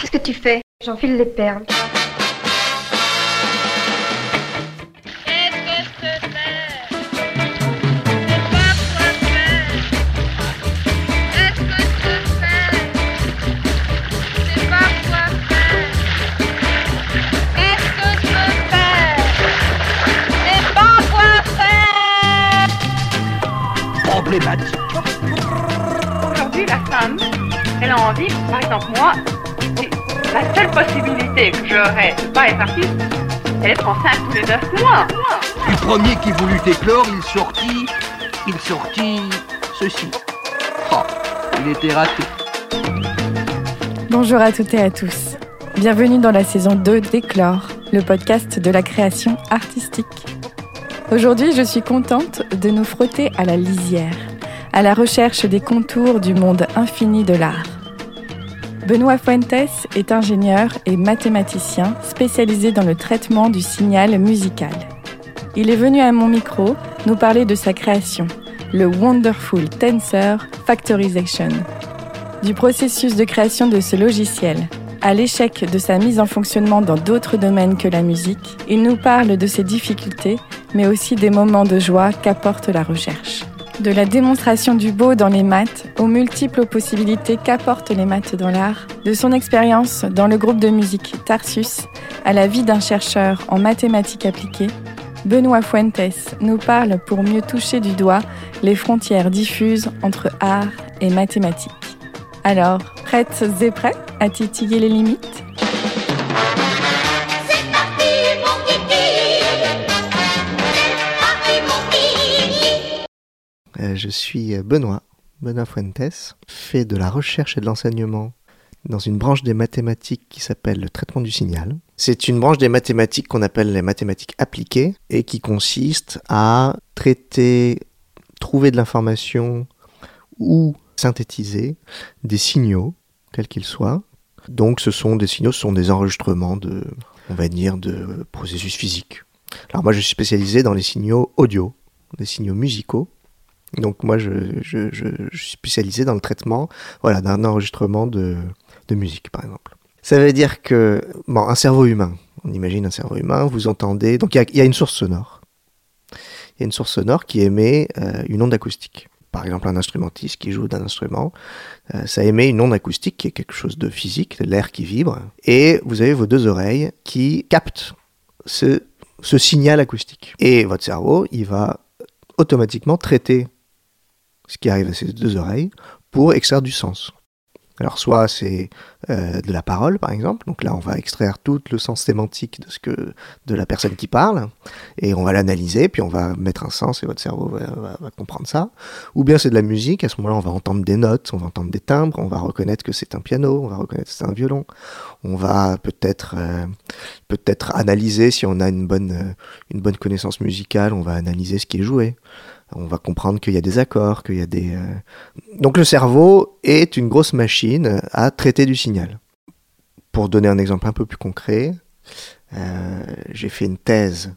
Qu'est-ce que tu fais? J'enfile les perles. Aujourd'hui, la femme, elle a envie, par exemple moi, la seule possibilité que j'aurais de pas être artiste, c'est d'être enceinte tous les neuf mois. Le premier qui voulut éclore, il sortit, il sortit ceci. Oh, il était raté. Bonjour à toutes et à tous. Bienvenue dans la saison 2 d'Éclore, le podcast de la création artistique. Aujourd'hui, je suis contente de nous frotter à la lisière, à la recherche des contours du monde infini de l'art. Benoît Fuentes est ingénieur et mathématicien spécialisé dans le traitement du signal musical. Il est venu à mon micro nous parler de sa création, le Wonderful Tensor Factorization. Du processus de création de ce logiciel à l'échec de sa mise en fonctionnement dans d'autres domaines que la musique, il nous parle de ses difficultés, mais aussi des moments de joie qu'apporte la recherche. De la démonstration du beau dans les maths aux multiples possibilités qu'apportent les maths dans l'art, de son expérience dans le groupe de musique Tarsus à la vie d'un chercheur en mathématiques appliquées, Benoît Fuentes nous parle pour mieux toucher du doigt les frontières diffuses entre art et mathématiques. Alors, prêtes et prêts à titiller les limites? Je suis Benoît, Benoît Fuentes, fait de la recherche et de l'enseignement dans une branche des mathématiques qui s'appelle le traitement du signal. C'est une branche des mathématiques qu'on appelle les mathématiques appliquées et qui consiste à traiter, trouver de l'information ou synthétiser des signaux, quels qu'ils soient. Donc ce sont des signaux, ce sont des enregistrements de, on de processus physiques. Alors moi je suis spécialisé dans les signaux audio, des signaux musicaux. Donc moi je, je, suis spécialisé dans le traitement voilà, d'un enregistrement de, de musique par exemple. Ça veut dire que, bon, un cerveau humain, on imagine un cerveau humain, vous entendez, donc il y a, y a, une source sonore. Il y a une source sonore qui émet euh, une onde acoustique par exemple un instrumentiste qui joue d'un instrument, euh, ça émet une onde acoustique qui est quelque chose de physique, de l'air qui vibre, et vous avez vos deux oreilles qui captent ce, ce signal acoustique. Et votre cerveau, il va automatiquement traiter ce qui arrive à ces deux oreilles pour extraire du sens. Alors soit c'est euh, de la parole par exemple, donc là on va extraire tout le sens sémantique de ce que de la personne qui parle et on va l'analyser puis on va mettre un sens et votre cerveau va comprendre ça. Ou bien c'est de la musique, à ce moment-là on va entendre des notes, on va entendre des timbres, on va reconnaître que c'est un piano, on va reconnaître que c'est un violon, on va peut-être euh, peut-être analyser si on a une bonne euh, une bonne connaissance musicale, on va analyser ce qui est joué on va comprendre qu'il y a des accords, qu'il y a des... Euh... Donc le cerveau est une grosse machine à traiter du signal. Pour donner un exemple un peu plus concret, euh, j'ai fait une thèse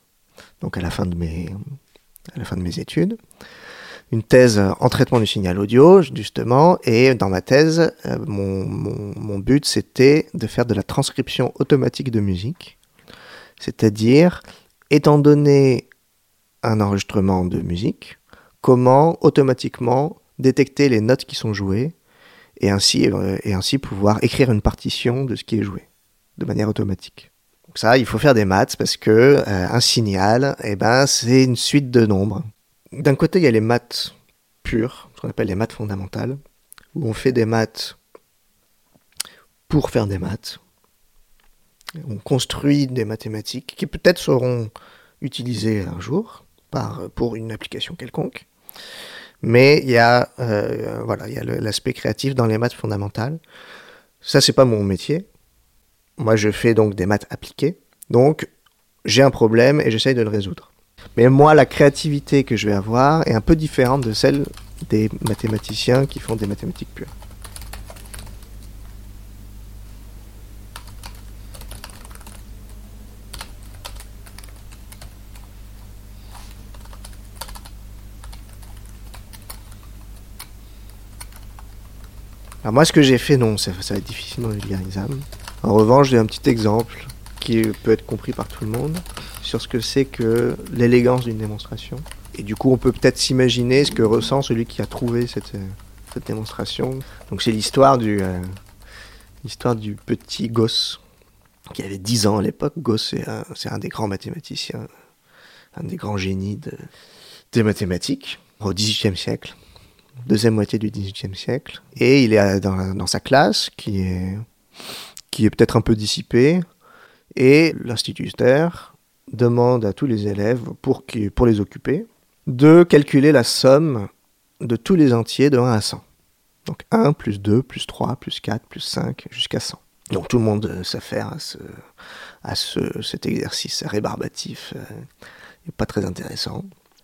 donc à la fin de mes, études, une thèse en traitement du signal audio justement, et dans ma thèse, euh, mon but c'était de faire de la transcription automatique de musique, c'est-à-dire étant donné un enregistrement de musique, comment automatiquement détecter les notes qui sont jouées et ainsi, euh, et ainsi pouvoir écrire une partition de ce qui est joué de manière automatique. Donc ça, il faut faire des maths parce que euh, un signal, eh ben, c'est une suite de nombres. D'un côté, il y a les maths pures, ce qu'on appelle les maths fondamentales, où on fait des maths pour faire des maths. On construit des mathématiques qui peut-être seront utilisées un jour pour une application quelconque. Mais il y a, euh, voilà, l'aspect créatif dans les maths fondamentales. Ça, c'est pas mon métier. Moi, je fais donc des maths appliquées. Donc, j'ai un problème et j'essaye de le résoudre. Mais moi, la créativité que je vais avoir est un peu différente de celle des mathématiciens qui font des mathématiques pures. Alors moi, ce que j'ai fait, non, ça, va être difficilement vulgarisable. En revanche, j'ai un petit exemple qui peut être compris par tout le monde sur ce que c'est que l'élégance d'une démonstration. Et du coup, on peut peut-être s'imaginer ce que ressent celui qui a trouvé cette, euh, cette démonstration. Donc c'est l'histoire du, euh, du petit Gauss, qui avait 10 ans à l'époque. Gauss, c'est un, un des grands mathématiciens, un des grands génies de- des mathématiques au XVIIIe siècle, deuxième moitié du XVIIIe siècle. Et il est dans, dans sa classe, qui est, peut-être un peu dissipée, et l'instituteur demande à tous les élèves, pour, les occuper, de calculer la somme de tous les entiers de 1 à 100. Donc 1 plus 2 plus 3 plus 4 plus 5 jusqu'à 100. Donc tout le monde euh, s'affaire à, ce, à ce, cet exercice rébarbatif, euh, pas très intéressant.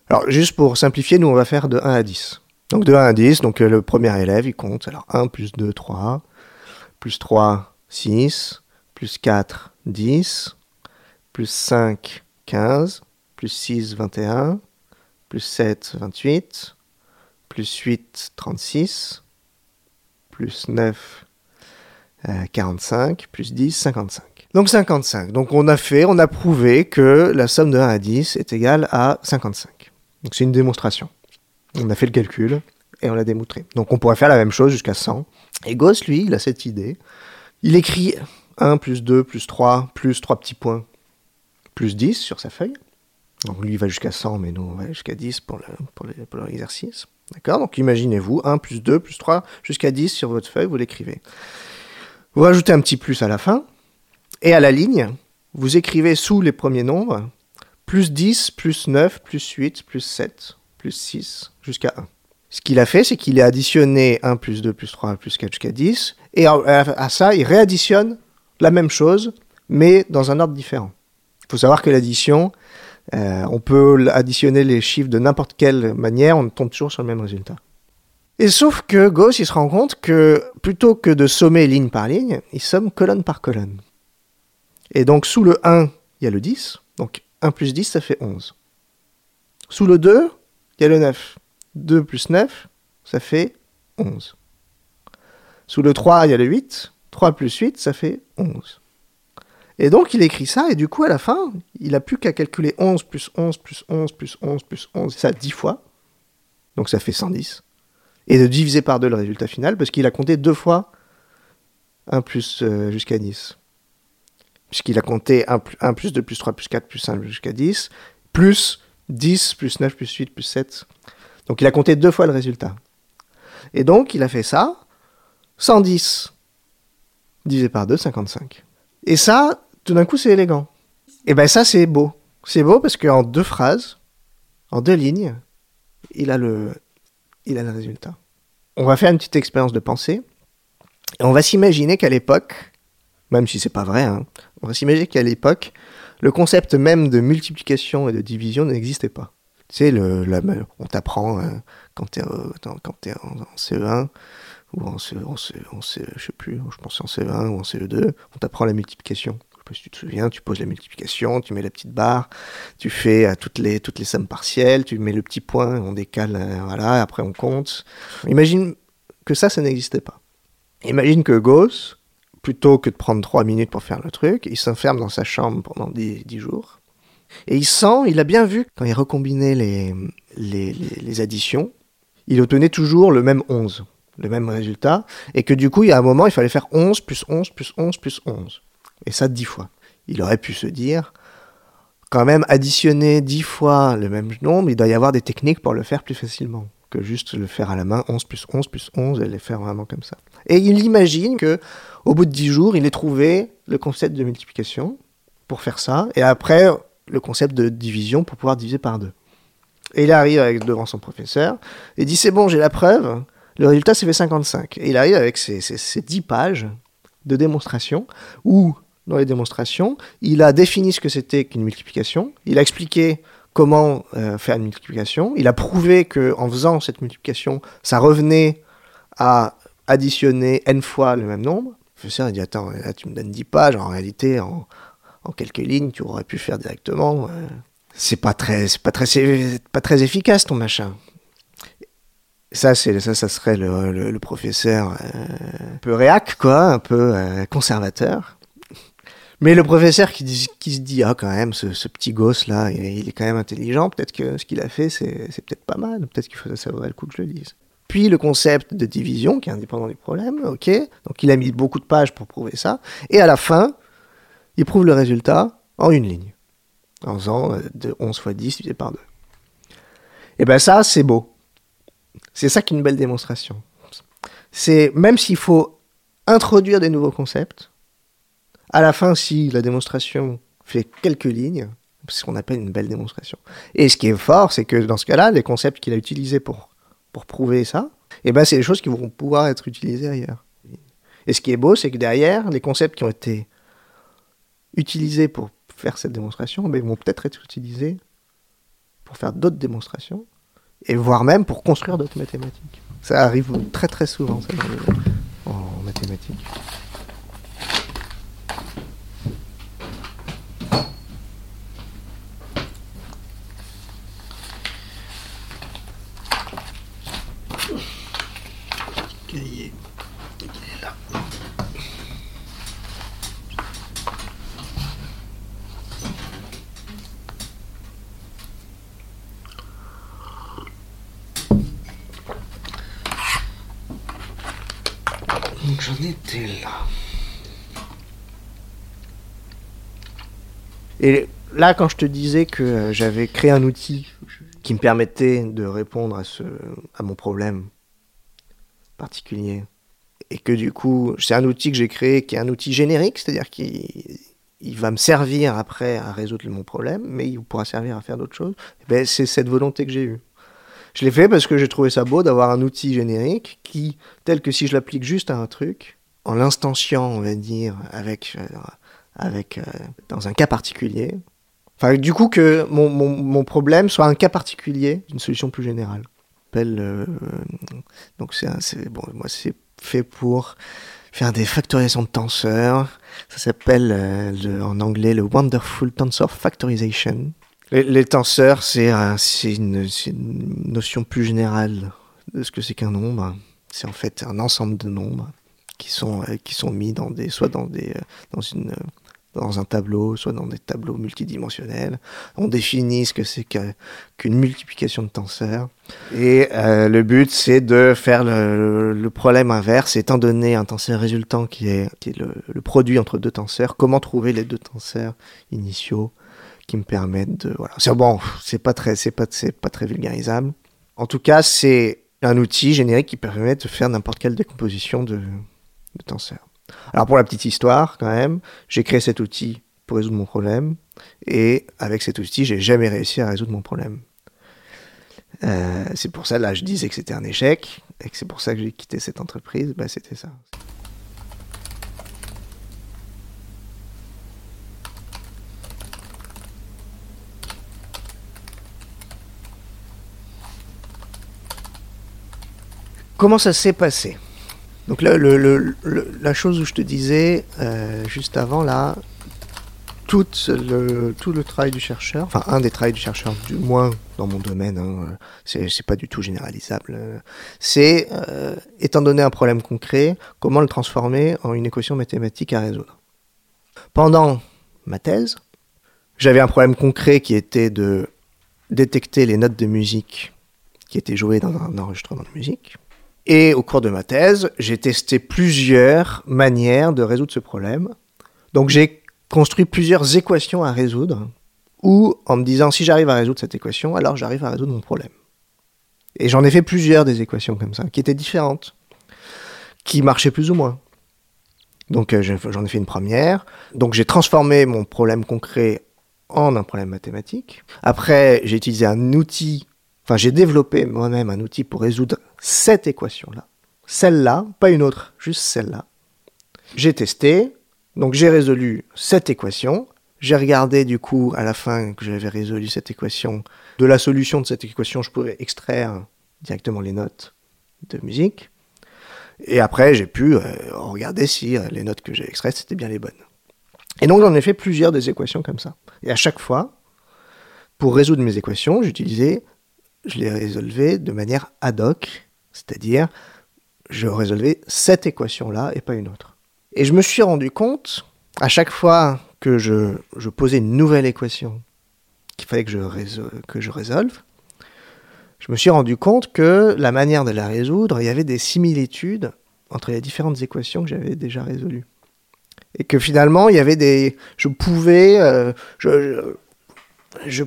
Alors juste pour simplifier, nous on va faire de 1 à 10. Donc de 1 à 10, donc euh, le premier élève il compte, alors 1 plus 2, 3, plus 3, 6, plus 4, 10, plus 5, 15, plus 6, 21, plus 7, 28, plus 8, 36, plus 9, euh, 45, plus 10, 55. Donc 55. Donc on a fait, on a prouvé que la somme de 1 à 10 est égale à 55. Donc c'est une démonstration. On a fait le calcul et on l'a démontré. Donc on pourrait faire la même chose jusqu'à 100. Et Gauss, lui, il a cette idée. Il écrit 1 plus 2 plus 3 plus 3 petits points plus 10 sur sa feuille. Donc lui il va jusqu'à 100, mais nous on va jusqu'à 10 pour le- pour l'exercice. D'accord? Donc imaginez-vous 1 plus 2 plus 3 jusqu'à 10 sur votre feuille, vous l'écrivez. Vous rajoutez un petit plus à la fin, et à la ligne, vous écrivez sous les premiers nombres plus 10, plus 9, plus 8, plus 7, plus 6, jusqu'à 1. Ce qu'il a fait, c'est qu'il a additionné 1 plus 2 plus 3 plus 4 jusqu'à 10, et à, ça, il réadditionne la même chose, mais dans un ordre différent. Il faut savoir que l'addition, euh, on peut additionner les chiffres de n'importe quelle manière, on tombe toujours sur le même résultat. Et sauf que Gauss, il se rend compte que plutôt que de sommer ligne par ligne, il somme colonne par colonne. Et donc sous le 1, il y a le 10, donc 1 plus 10, ça fait 11. Sous le 2, il y a le 9. 2 plus 9, ça fait 11. Sous le 3, il y a le 8. 3 plus 8, ça fait 11. Et donc il écrit ça, et du coup à la fin, il n'a plus qu'à calculer 11 plus 11 plus 11 plus 11 plus 11, et ça 10 fois. Donc ça fait 110. Et de diviser par 2 le résultat final, parce qu'il a compté deux fois 1 plus euh, jusqu'à 10. Puisqu'il a compté 1, plus- 1 plus 2 plus 3 plus 4 plus 5 jusqu'à 10, plus 10 plus 9 plus 8 plus 7. Donc il a compté deux fois le résultat. Et donc il a fait ça, 110 divisé par 2, 55. Et ça, tout d'un coup, c'est élégant. Et ben ça, c'est beau. C'est beau parce qu'en deux phrases, en deux lignes, il a le, il a le résultat. On va faire une petite expérience de pensée. Et on va s'imaginer qu'à l'époque, même si c'est pas vrai, hein, on va s'imaginer qu'à l'époque, le concept même de multiplication et de division n'existait pas. Tu sais, on t'apprend euh, quand t'es euh, t'es en, en CE1 ou en, CE, en, CE, en CE, je sais plus, je pense en CE1 ou en CE2, on t'apprend la multiplication. Je sais si tu te souviens, tu poses la multiplication, tu mets la petite barre, tu fais toutes les toutes les sommes partielles, tu mets le petit point, on décale, euh, voilà, après on compte. Imagine que ça, ça n'existait pas. Imagine que Gauss, plutôt que de prendre trois minutes pour faire le truc, il s'enferme dans sa chambre pendant dix dix jours. Et il sent, il a bien vu, quand il recombinait les, les, additions, il obtenait toujours le même 11, le même résultat, et que du coup, il y a un moment, il fallait faire 11 plus 11 plus 11 plus 11. Et ça, 10 fois. Il aurait pu se dire, quand même, additionner 10 fois le même nombre, il doit y avoir des techniques pour le faire plus facilement que juste le faire à la main, 11 plus 11 plus 11, et les faire vraiment comme ça. Et il imagine que au bout de 10 jours, il ait trouvé le concept de multiplication pour faire ça, et après le concept de division pour pouvoir diviser par deux. Et il arrive devant son professeur et dit c'est bon, j'ai la preuve, le résultat c'est fait 55. Et il arrive avec ses 10 pages de démonstration où, dans les démonstrations, il a défini ce que c'était qu'une multiplication, il a expliqué comment euh, faire une multiplication, il a prouvé que en faisant cette multiplication, ça revenait à additionner n fois le même nombre. Le professeur dit attends, là tu me donnes 10 pages, en réalité en, en quelques lignes tu aurais pu faire directement. euh, c'est pas très, pas très, pas très efficace ton machin. Ça, c'est ça, ça serait le, le, professeur euh, un peu réac, quoi, un peu euh, conservateur. Mais le professeur qui, dit- qui se dit, ah quand même, ce, ce petit gosse là, il, est quand même intelligent, peut-être que ce qu'il a fait, c'est peut-être pas mal, peut-être qu'il ça vaudrait le coup que je le lise. Puis le concept de division, qui est indépendant du problème, ok, donc il a mis beaucoup de pages pour prouver ça, et à la fin, il prouve le résultat en une ligne, en faisant euh, de 11 fois 10 divisé par 2. Et ben ça, c'est beau. C'est ça qui est une belle démonstration. C'est même s'il faut introduire des nouveaux concepts, à la fin, si la démonstration fait quelques lignes, c'est ce qu'on appelle une belle démonstration. Et ce qui est fort, c'est que dans ce cas-là, les concepts qu'il a utilisés pour, pour prouver ça, eh ben, c'est des choses qui vont pouvoir être utilisées ailleurs. Et ce qui est beau, c'est que derrière, les concepts qui ont été utilisés pour faire cette démonstration, ben, vont peut-être être utilisés pour faire d'autres démonstrations, et voire même pour construire d'autres mathématiques. Ça arrive très très souvent en mathématiques. Donc j'en étais là. Et là, quand je te disais que euh, j'avais créé un outil qui me permettait de répondre à, ce, à mon problème particulier, et que du coup, c'est un outil que j'ai créé qui est un outil générique, c'est-à-dire qu'il il va me servir après à résoudre mon problème, mais il pourra servir à faire d'autres choses, eh ben, c'est cette volonté que j'ai eue. Je l'ai fait parce que j'ai trouvé ça beau d'avoir un outil générique qui, tel que si je l'applique juste à un truc, en l'instanciant, on va dire, avec, euh, avec euh, dans un cas particulier, enfin, du coup que mon, mon, mon problème soit un cas particulier d'une solution plus générale. Euh, donc c'est, bon, moi c'est fait pour faire des factorisations de tenseurs. Ça s'appelle euh, en anglais le Wonderful Tensor Factorization. Les, tenseurs, c'est un- c'est une, notion plus générale de ce que c'est qu'un nombre. C'est en fait un ensemble de nombres qui sont, euh, qui sont mis dans des, soit dans, des, euh, dans, une, euh, dans un tableau, soit dans des tableaux multidimensionnels. On définit ce que c'est qu'une multiplication de tenseurs. Et le but, c'est de faire le, problème inverse. Étant donné un tenseur résultant qui est, le produit entre deux tenseurs, comment trouver les deux tenseurs initiaux qui me permettent de voilà. C'est bon c'est pas très c'est pas c'est pas très vulgarisable. En tout cas c'est un outil générique qui permet de faire n'importe quelle décomposition de, de tenseurs. Alors pour la petite histoire quand même j'ai créé cet outil pour résoudre mon problème et avec cet outil j'ai jamais réussi à résoudre mon problème. Euh, c'est pour ça là je disais que c'était un échec et que c'est pour ça que j'ai quitté cette entreprise. Bah c'était ça Comment ça s'est passé? Donc là, la chose où je te disais euh, juste avant, là, tout le, travail du chercheur, enfin un des travaux du chercheur, du moins dans mon domaine, hein, c'est c'est pas du tout généralisable, euh, c'est, euh, étant donné un problème concret, comment le transformer en une équation mathématique à résoudre. Pendant ma thèse, j'avais un problème concret qui était de détecter les notes de musique qui étaient jouées dans un enregistrement de musique. Et au cours de ma thèse, j'ai testé plusieurs manières de résoudre ce problème. Donc j'ai construit plusieurs équations à résoudre, ou en me disant si j'arrive à résoudre cette équation, alors j'arrive à résoudre mon problème. Et j'en ai fait plusieurs des équations comme ça, qui étaient différentes, qui marchaient plus ou moins. Donc euh, j'en ai fait une première. Donc j'ai transformé mon problème concret en un problème mathématique. Après, j'ai utilisé un outil, enfin j'ai développé moi-même un outil pour résoudre cette équation-là. Celle-là, pas une autre, juste celle-là. J'ai testé, donc j'ai résolu cette équation. J'ai regardé du coup à la fin que j'avais résolu cette équation. De la solution de cette équation, je pouvais extraire directement les notes de musique. Et après, j'ai pu euh, regarder si euh, les notes que j'ai extraites, c'était bien les bonnes. Et donc j'en ai fait plusieurs des équations comme ça. Et à chaque fois, pour résoudre mes équations, j'utilisais, je les résolvais de manière ad hoc, c'est-à-dire je résolvais cette équation-là et pas une autre. Et je me suis rendu compte, à chaque fois que je, posais une nouvelle équation qu'il fallait que je, résol- que je résolve, je me suis rendu compte que la manière de la résoudre, il y avait des similitudes entre les différentes équations que j'avais déjà résolues. Et que finalement, il y avait des. Je pouvais. euh,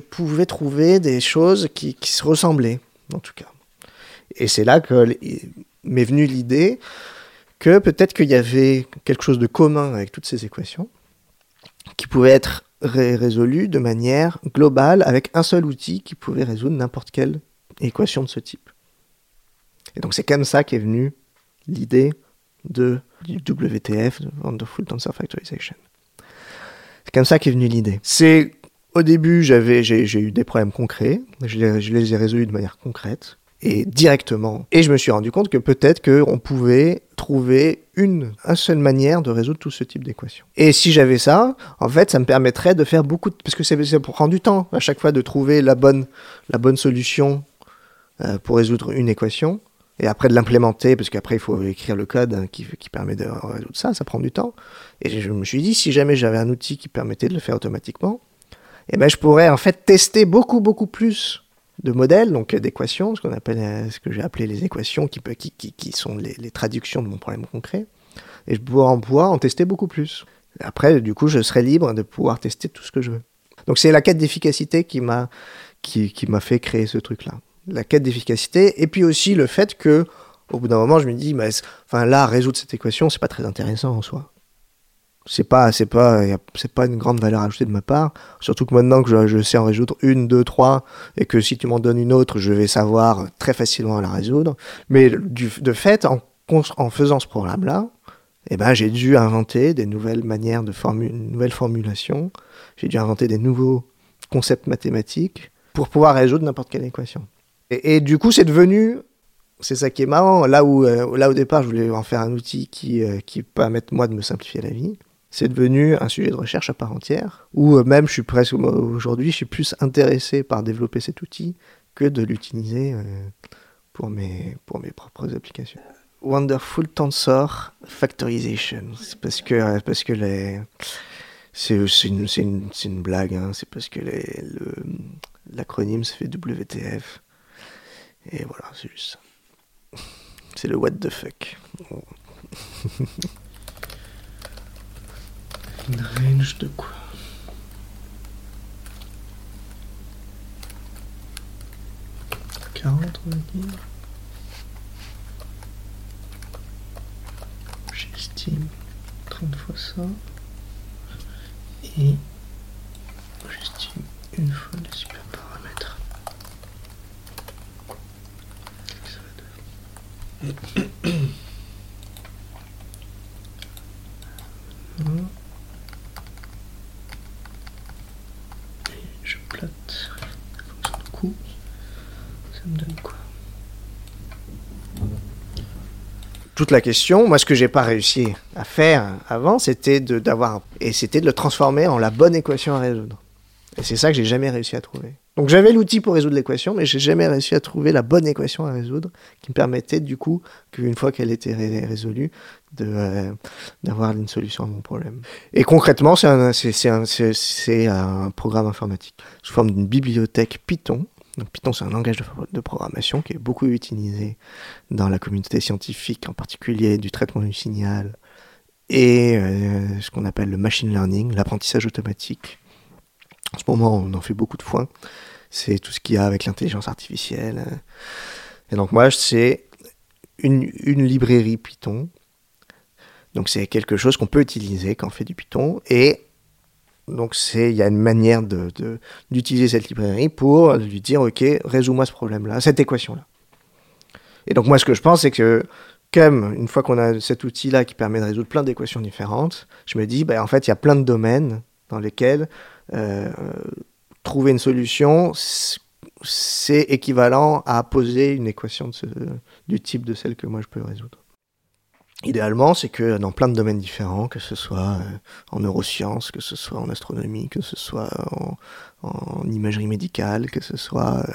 pouvais trouver des choses qui, qui se ressemblaient, en tout cas. Et c'est là que m'est venue l'idée que peut-être qu'il y avait quelque chose de commun avec toutes ces équations, qui pouvait être ré- de manière globale avec un seul outil qui pouvait résoudre n'importe quelle équation de ce type. Et donc c'est comme ça qu'est venue l'idée du WTF, de Wonderful Tensor Factorization. C'est comme ça qu'est venue l'idée. Au début j'avais j'ai eu des problèmes concrets, je les ai résolus de manière concrète et directement. Et je me suis rendu compte que peut-être qu'on pouvait trouver une, seule manière de résoudre tout ce type d'équation. Et si j'avais ça, en fait, ça me permettrait de faire beaucoup de... Parce que pour prendre du temps, à chaque fois, de trouver la bonne, la bonne solution euh, pour résoudre une équation. Et après de l'implémenter, parce qu'après il faut écrire le code hein, qui, qui permet de résoudre ça, ça prend du temps. Et je me suis dit, si jamais j'avais un outil qui permettait de le faire automatiquement, eh ben, je pourrais en fait tester beaucoup, beaucoup plus de modèles, donc euh, d'équations, ce qu'on appelle, euh, ce que j'ai appelé les équations, qui, qui, qui, qui sont les, traductions de mon problème concret. Et je pourrais en pouvoir en tester beaucoup plus. Après, du coup, je serai libre de pouvoir tester tout ce que je veux. Donc c'est la quête d'efficacité qui m'a qui, qui m'a fait créer ce truc-là. La quête d'efficacité, et puis aussi le fait que, au bout d'un moment, je me dis, bah, enfin là, résoudre cette équation, c'est pas très intéressant en soi. C'est pas, c'est pas, c'est pas une grande valeur ajoutée de ma part. Surtout que maintenant que je, sais en résoudre une, deux, trois, et que si tu m'en donnes une autre, je vais savoir très facilement la résoudre. Mais de fait, en, en faisant ce programme-là, eh ben, j'ai dû inventer des nouvelles manières de formuler, une nouvelle formulation. J'ai dû inventer des nouveaux concepts mathématiques pour pouvoir résoudre n'importe quelle équation. Et, et du coup, c'est devenu, c'est ça qui est marrant, là où, euh, là au départ, je voulais en faire un outil qui, euh, qui permette moi de me simplifier la vie. C'est devenu un sujet de recherche à part entière, où euh, même je suis presque aujourd'hui, je suis plus intéressé par développer cet outil que de l'utiliser euh, pour mes, pour mes propres applications. Wonderful Tensor Factorization. C'est parce que, euh, parce que les. C'est une, une, une blague, hein. c'est parce que l'acronyme se fait WTF. Et voilà, c'est juste. C'est le what the fuck. Une range de quoi Quarante, on va dire. J'estime 30 fois ça. Et j'estime une fois les super paramètres. Ça va donner. Voilà. Et je plate la fonction de coût. Ça me donne quoi toute la question, moi ce que j'ai pas réussi à faire avant, c'était de d'avoir et c'était de le transformer en la bonne équation à résoudre. Et c'est ça que j'ai jamais réussi à trouver. Donc j'avais l'outil pour résoudre l'équation, mais j'ai jamais réussi à trouver la bonne équation à résoudre qui me permettait du coup qu'une fois qu'elle était ré- résolue, de euh, d'avoir une solution à mon problème. Et concrètement, c'est un un un programme informatique sous forme d'une bibliothèque Python. Donc Python, c'est un langage de, programmation qui est beaucoup utilisé dans la communauté scientifique, en particulier du traitement du signal et euh, ce qu'on appelle le machine learning, l'apprentissage automatique. En ce moment, on en fait beaucoup de fois. C'est tout ce qu'il y a avec l'intelligence artificielle. Et donc moi, c'est une, une librairie Python. Donc c'est quelque chose qu'on peut utiliser quand on fait du Python. Et donc il y a une manière d'utiliser cette librairie pour lui dire ok résous-moi ce problème-là, cette équation-là. Et donc moi ce que je pense c'est que comme une fois qu'on a cet outil-là qui permet de résoudre plein d'équations différentes, je me dis bah, en fait il y a plein de domaines dans lesquels euh, trouver une solution c'est équivalent à poser une équation du type de celle que moi je peux résoudre. Idéalement, c'est que dans plein de domaines différents, que ce soit euh, en neurosciences, que ce soit en astronomie, que ce soit en, imagerie médicale, que ce soit... euh,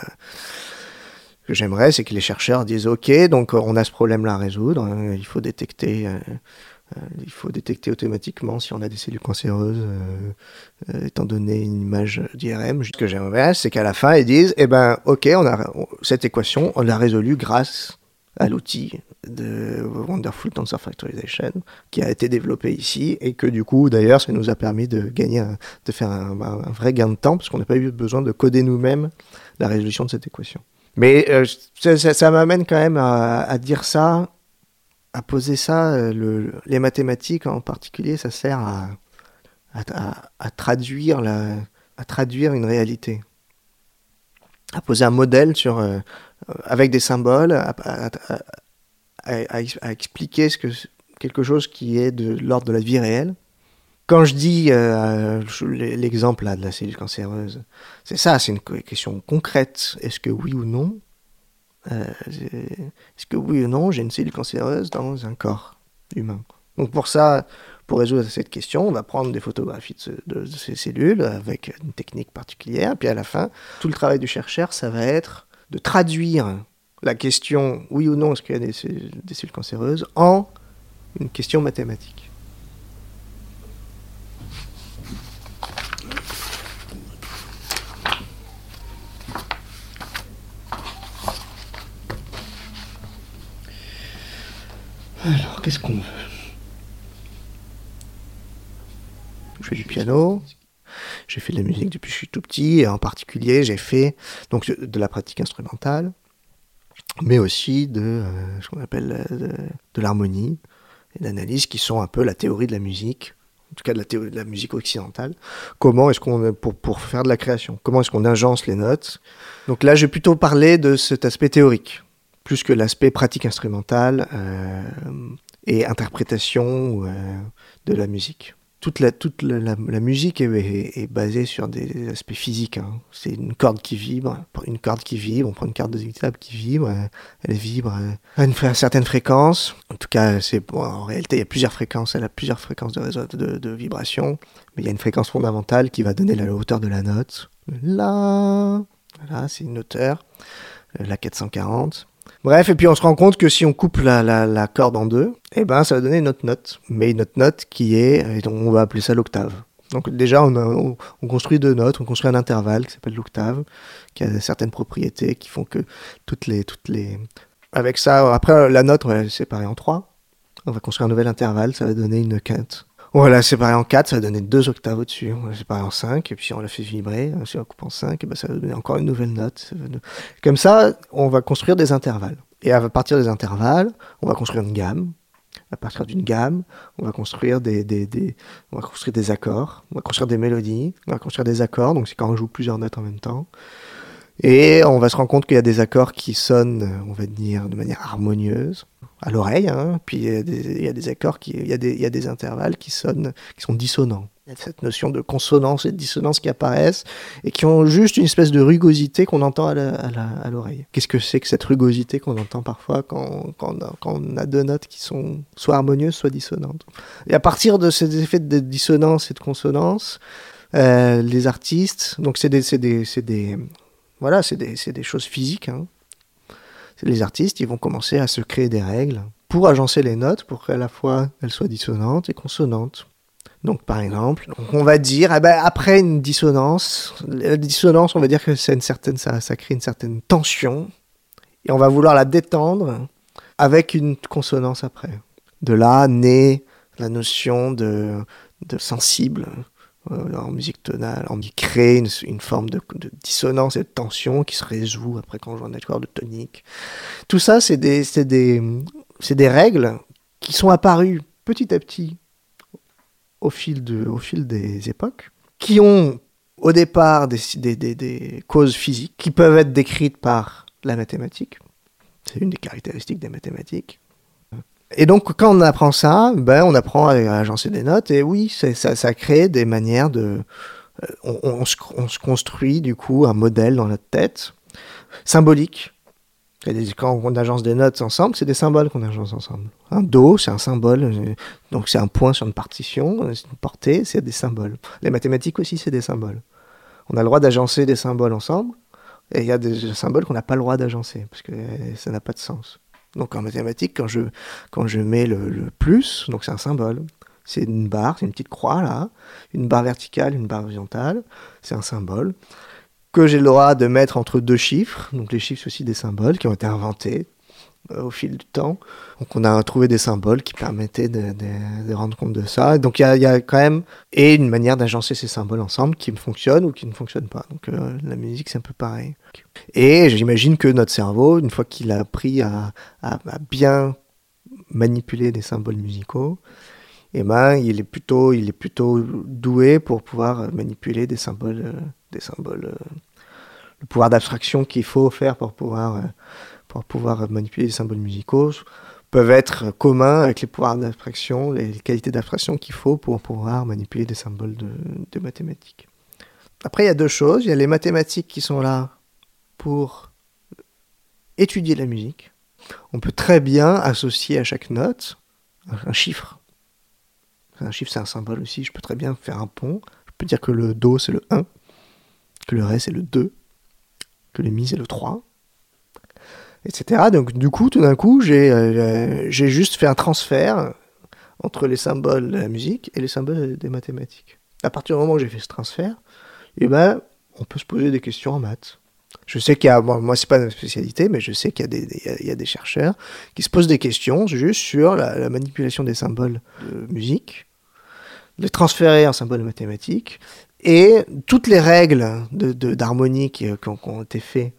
que j'aimerais, c'est que les chercheurs disent, OK, donc euh, on a ce problème-là à résoudre, hein, il faut détecter euh, Euh, il faut détecter automatiquement si on a des cellules cancéreuses, euh, euh, étant donné une image d'IRM. Ce que j'aimerais, c'est qu'à la fin, ils disent, eh ben, ok, on a cette équation, on l'a résolue grâce à l'outil de Wonderful Tensor Factorization qui a été développé ici et que du coup d'ailleurs ça nous a permis de gagner de faire un, vrai gain de temps parce qu'on n'a pas eu besoin de coder nous-mêmes la résolution de cette équation mais ça, m'amène quand même à, dire ça à poser ça, euh, le, les mathématiques en particulier, ça sert à traduire une réalité. À poser un modèle sur, euh, avec des symboles, à, expliquer ce que, quelque chose qui est de l'ordre de la vie réelle. Quand je dis euh, l'exemple de la cellule cancéreuse, c'est ça, c'est une question concrète. Est-ce que oui ou non euh, est-ce que oui ou non, j'ai une cellule cancéreuse dans un corps humain? Donc pour ça, pour résoudre cette question, on va prendre des photographies de, ces cellules avec une technique particulière. Puis à la fin, tout le travail du chercheur, ça va être de traduire la question oui ou non, est-ce qu'il y a des cellules cancéreuses, en une question mathématique. Alors, qu'est-ce qu'on veut? Je fais du piano. J'ai fait de la musique depuis que je suis tout petit, et en particulier, j'ai fait donc de la pratique instrumentale, mais aussi de euh, ce qu'on appelle euh, de, l'harmonie et d'analyse, qui sont un peu la théorie de la musique, en tout cas de la théorie de la musique occidentale. Comment est-ce qu'on pour, faire de la création Comment est-ce qu'on ingence les notes? Donc là, je vais plutôt parler de cet aspect théorique plus que l'aspect pratique instrumentale euh, et interprétation de la musique. Toute la, toute la, musique est, basée sur des aspects physiques. Hein. C'est une corde qui vibre, une corde qui vibre, on prend une corde de table qui vibre, euh, elle vibre à une, certaine fréquence. En tout cas, c'est en réalité, il y a plusieurs fréquences, elle a plusieurs fréquences de, de, vibration, mais il y a une fréquence fondamentale qui va donner la hauteur de la note. Là, voilà, c'est une hauteur, la 440. Bref, et puis on se rend compte que si on coupe la, la, corde en deux, eh ben ça va donner une autre note. Mais une autre note qui est, on va appeler ça l'octave. Donc déjà, on, on, construit deux notes, on construit un intervalle qui s'appelle l'octave, qui a certaines propriétés qui font que toutes les... Toutes les... Avec ça, après la note, on va la séparer en trois. On va construire un nouvel intervalle, ça va donner une quinte. La séparer en quatre, ça va donner deux octaves au-dessus. On la séparer en cinq, et puis on la fait vibrer. Si on coupe en cinq, et ben ça va donner encore une nouvelle note. Comme ça, on va construire des intervalles. Et à partir des intervalles, on va construire une gamme. À partir d'une gamme, on va construire des, des, des, on va construire des accords, on va construire des mélodies, on va construire des accords. Donc c'est quand on joue plusieurs notes en même temps. Et on va se rendre compte qu'il y a des accords qui sonnent, on va dire, de manière harmonieuse à l'oreille, hein. puis il y, a des, accords, qui, il, y a des, intervalles qui sonnent, qui sont dissonants. Il y a cette notion de consonance et de dissonance qui apparaissent et qui ont juste une espèce de rugosité qu'on entend à l'oreille. Qu'est-ce que c'est que cette rugosité qu'on entend parfois quand, on a deux notes qui sont soit harmonieuses, soit dissonantes? Et à partir de ces effets de dissonance et de consonance, euh, les artistes, donc c'est des, voilà, c'est des, des, choses physiques. Hein. Les artistes, ils vont commencer à se créer des règles pour agencer les notes, pour qu'à la fois elles soient dissonantes et consonantes. Donc par exemple, on va dire, eh ben, après une dissonance, la dissonance, on va dire que c'est une certaine, ça, ça crée une certaine tension, et on va vouloir la détendre avec une consonance après. De là naît la notion de, de sensible, en musique tonale, on crée une, forme de, dissonance et de tension qui se résout après quand on joue un accord de tonique. Tout ça, c'est des, règles qui sont apparues petit à petit au fil, des époques, qui ont au départ des, causes physiques qui peuvent être décrites par la mathématique. C'est une des caractéristiques des mathématiques. Et donc, quand on apprend ça, ben, on apprend à agencer des notes, et oui, ça, crée des manières de... Euh, on, se, on, construit, du coup, un modèle dans notre tête, symbolique. Quand on agence des notes ensemble, c'est des symboles qu'on agence ensemble. Un Do, c'est un symbole, euh, donc c'est un point sur une partition, une portée, c'est des symboles. Les mathématiques aussi, c'est des symboles. On a le droit d'agencer des symboles ensemble, et il y a des symboles qu'on n'a pas le droit d'agencer, parce que ça n'a pas de sens. Donc en mathématiques, quand je, mets le, plus, c'est un symbole. C'est une barre, c'est une petite croix là, une barre verticale, une barre horizontale, c'est un symbole que j'ai le droit de mettre entre deux chiffres. Donc les chiffres, c'est aussi des symboles qui ont été inventés au fil du temps. Donc on a trouvé des symboles qui permettaient de, de- rendre compte de ça. Donc il y a, quand même et une manière d'agencer ces symboles ensemble qui fonctionne ou qui ne fonctionne pas. Donc euh, la musique c'est un peu pareil. Et j'imagine que notre cerveau, une fois qu'il a appris à, à- bien manipuler des symboles musicaux, eh ben il est plutôt il est plutôt doué pour pouvoir manipuler des symboles euh, des symboles euh, le pouvoir d'abstraction qu'il faut faire pour pouvoir euh, pour pouvoir manipuler des symboles musicaux peuvent être communs avec les pouvoirs d'abstraction, les qualités d'abstraction qu'il faut pour pouvoir manipuler des symboles de, de mathématiques. Après, il y a deux choses. Il y a les mathématiques qui sont là pour étudier la musique. On peut très bien associer à chaque note un chiffre. Un chiffre, c'est un symbole aussi. Je peux très bien faire un pont. Je peux dire que le Do, c'est le 1, que le Ré, c'est le 2, que le Mi, c'est le 3 etc. Donc du coup, tout d'un coup, j'ai euh, j'ai juste fait un transfert entre les symboles de la musique et les symboles des mathématiques. À partir du moment où j'ai fait ce transfert, eh ben, on peut se poser des questions en maths. Je sais qu'il y a, moi c'est pas ma spécialité, mais je sais qu'il y, a des- chercheurs qui se posent des questions juste sur la, la manipulation des symboles de musique, les transférer en symboles mathématiques, et toutes les règles de- de- d'harmonie qui ont, qui ont été faites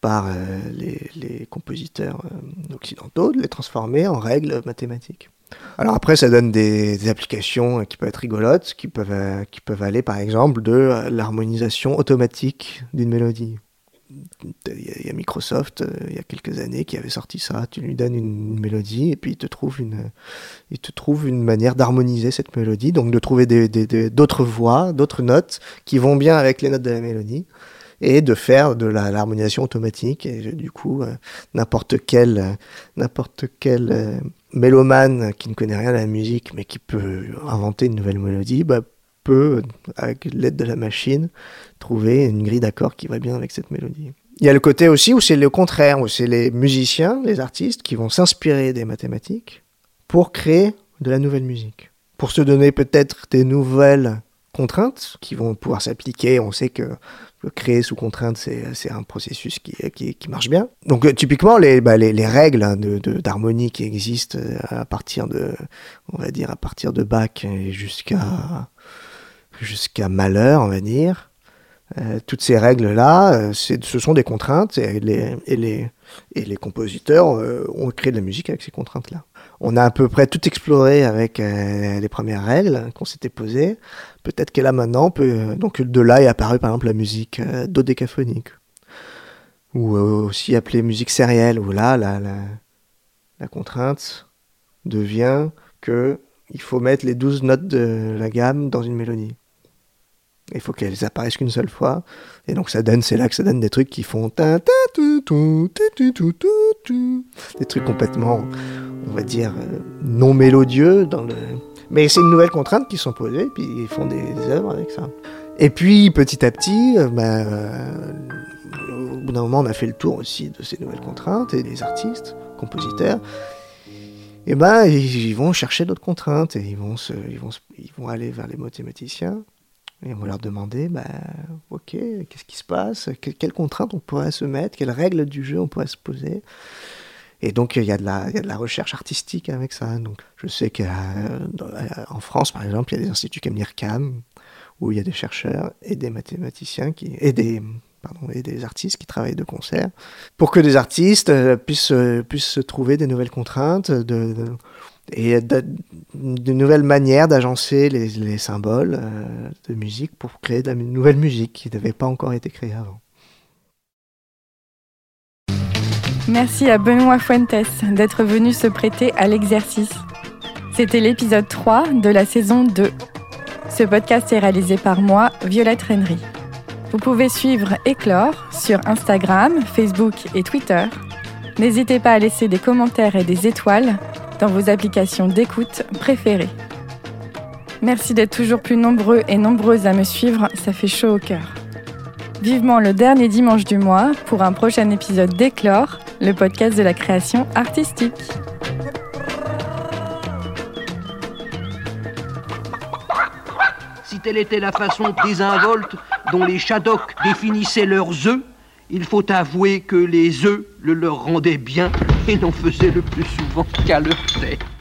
par euh, les, compositeurs euh, occidentaux, de les transformer en règles mathématiques. Alors après, ça donne des, applications euh, qui peuvent être rigolotes, qui peuvent, qui peuvent aller par exemple de l'harmonisation automatique d'une mélodie. Il y, a- Microsoft, il y a quelques années, qui avait sorti ça. Tu lui donnes une mélodie et puis il te trouve une, il te trouve une manière d'harmoniser cette mélodie, donc de trouver des- des- d'autres voix, d'autres notes qui vont bien avec les notes de la mélodie et de faire de l'harmonisation automatique. Et du coup, euh, n'importe quel, euh, n'importe quel euh, mélomane qui ne connaît rien à la musique, mais qui peut inventer une nouvelle mélodie, bah, peut, avec l'aide de la machine, trouver une grille d'accords qui va bien avec cette mélodie. Il y a le côté aussi où c'est le contraire, où c'est les musiciens, les artistes qui vont s'inspirer des mathématiques pour créer de la nouvelle musique. Pour se donner peut-être des nouvelles contraintes qui vont pouvoir s'appliquer. On sait que créer sous contrainte, c'est un processus qui, qui, marche bien. Donc euh, typiquement, les, bah, les, les règles hein, de- de- d'harmonie qui existent euh, à partir de, on va dire, à partir de Bach jusqu'à jusqu'à Malheur, on va dire, euh, toutes ces règles-là, ce sont des contraintes et les, et les, et les compositeurs ont créé de la musique avec ces contraintes-là. On a à peu près tout exploré avec euh, les premières règles qu'on s'était posées. Peut-être que là maintenant, euh, donc de là est apparue par exemple la musique euh, dodécaphonique, ou euh, aussi appelée musique sérielle, où là la, la, la contrainte devient que il faut mettre les 12 notes de la gamme dans une mélodie. Il faut qu'elles apparaissent qu'une seule fois. Et donc ça donne, c'est là que ça donne des trucs qui font ta ta. Des trucs complètement, on va dire, euh, non mélodieux dans le. Mais c'est une nouvelle contrainte qui sont posées, puis ils font des, œuvres avec ça. Et puis petit à petit, euh, bah, euh, au bout d'un moment, on a fait le tour aussi de ces nouvelles contraintes et les artistes, compositeurs. Et ben, ils, ils vont chercher d'autres contraintes et ils vont, se, ils, vont se- ils vont aller vers les mathématiciens et on va leur demander, bah, ok, qu'est-ce qui se passe? Que- Quelles contraintes on pourrait se mettre? Quelles règles du jeu on pourrait se poser? Et donc, il y, a de la, y a de la recherche artistique avec ça. Donc, je sais qu'en France, par exemple, il y a des instituts comme l'IRCAM, où il y a des chercheurs et des mathématiciens qui, et des, pardon, et des artistes qui travaillent de concert, pour que des artistes euh, puissent, euh, puissent trouver des nouvelles contraintes et de, nouvelles manières d'agencer les, les symboles euh, de musique pour créer de la nouvelle musique qui n'avait pas encore été créée avant. Merci à Benoît Fuentes d'être venu se prêter à l'exercice. C'était l'épisode 3 de la saison 2. Ce podcast est réalisé par moi, Violette Rennery. Vous pouvez suivre Éclore sur Instagram, Facebook et Twitter. N'hésitez pas à laisser des commentaires et des étoiles dans vos applications d'écoute préférées. Merci d'être toujours plus nombreux et nombreuses à me suivre, ça fait chaud au cœur. Vivement le dernier dimanche du mois pour un prochain épisode d'Éclore le podcast de la création artistique. Si telle était la façon désinvolte dont les Shadok définissaient leurs œufs, il faut avouer que les œufs le leur rendaient bien et n'en faisaient le plus souvent qu'à leur tête.